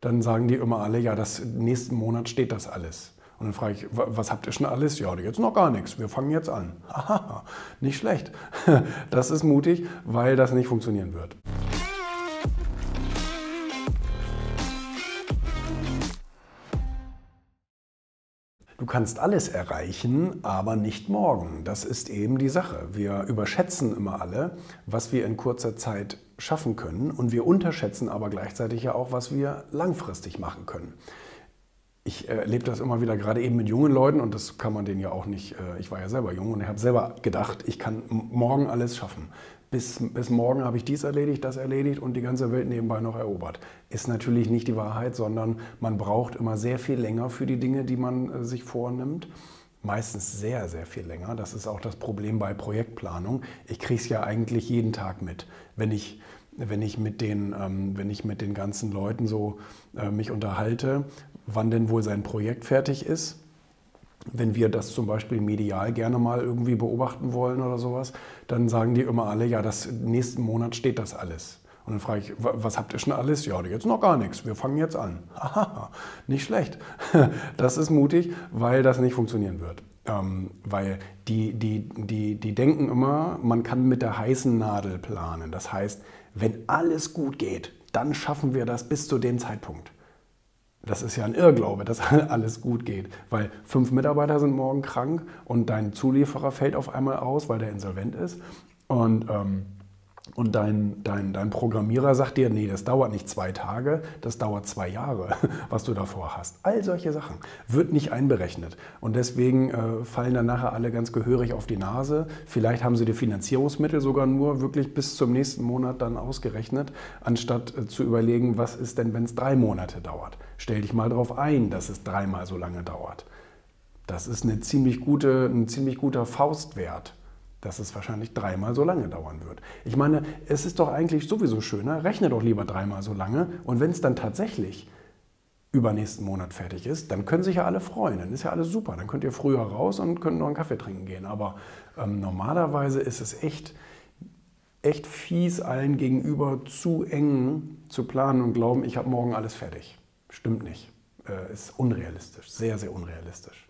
Dann sagen die immer alle, ja, das nächsten Monat steht das alles. Und dann frage ich, was habt ihr schon alles? Ja, jetzt noch gar nichts. Wir fangen jetzt an. Haha, nicht schlecht. Das ist mutig, weil das nicht funktionieren wird. Du kannst alles erreichen, aber nicht morgen. Das ist eben die Sache. Wir überschätzen immer alle, was wir in kurzer Zeit schaffen können und wir unterschätzen aber gleichzeitig ja auch, was wir langfristig machen können. Ich erlebe das immer wieder, gerade eben mit jungen Leuten und das kann man denen ja auch nicht, äh, ich war ja selber jung und ich habe selber gedacht, ich kann morgen alles schaffen bis, bis morgen habe ich dies erledigt, das erledigt und die ganze Welt nebenbei noch erobert. Ist natürlich nicht die Wahrheit, sondern man braucht immer sehr viel länger für die Dinge, die man äh, sich vornimmt. Meistens sehr, sehr viel länger. Das ist auch das Problem bei Projektplanung. Ich kriege es ja eigentlich jeden Tag mit. Wenn ich, wenn ich, mit, den, ähm, wenn ich mit den ganzen Leuten so äh, mich unterhalte, wann denn wohl sein Projekt fertig ist, wenn wir das zum Beispiel medial gerne mal irgendwie beobachten wollen oder sowas, dann sagen die immer alle, ja, das nächsten Monat steht das alles. Und dann frage ich, was habt ihr schon alles? Ja, jetzt noch gar nichts. Wir fangen jetzt an. Aha, nicht schlecht. Das ist mutig, weil das nicht funktionieren wird. Ähm, weil die, die, die, die denken immer, man kann mit der heißen Nadel planen. Das heißt, wenn alles gut geht, dann schaffen wir das bis zu dem Zeitpunkt. Das ist ja ein Irrglaube, dass alles gut geht, weil fünf Mitarbeiter sind morgen krank und dein Zulieferer fällt auf einmal aus, weil der insolvent ist. Und, ähm, und dein, dein, dein Programmierer sagt dir, nee, das dauert nicht zwei Tage, das dauert zwei Jahre, was du davor hast. All solche Sachen wird nicht einberechnet. Und deswegen äh, fallen dann nachher alle ganz gehörig auf die Nase. Vielleicht haben sie die Finanzierungsmittel sogar nur wirklich bis zum nächsten Monat dann ausgerechnet, anstatt äh, zu überlegen, was ist denn, wenn es drei Monate dauert. Stell dich mal darauf ein, dass es dreimal so lange dauert. Das ist eine ziemlich gute, ein ziemlich guter Faustwert, dass es wahrscheinlich dreimal so lange dauern wird. Ich meine, es ist doch eigentlich sowieso schöner, rechne doch lieber dreimal so lange und wenn es dann tatsächlich übernächsten Monat fertig ist, dann können sich ja alle freuen. Dann ist ja alles super. Dann könnt ihr früher raus und könnt noch einen Kaffee trinken gehen. Aber ähm, normalerweise ist es echt, echt fies, allen gegenüber zu eng zu planen und glauben, ich habe morgen alles fertig. Stimmt nicht. Äh, ist unrealistisch, sehr, sehr unrealistisch.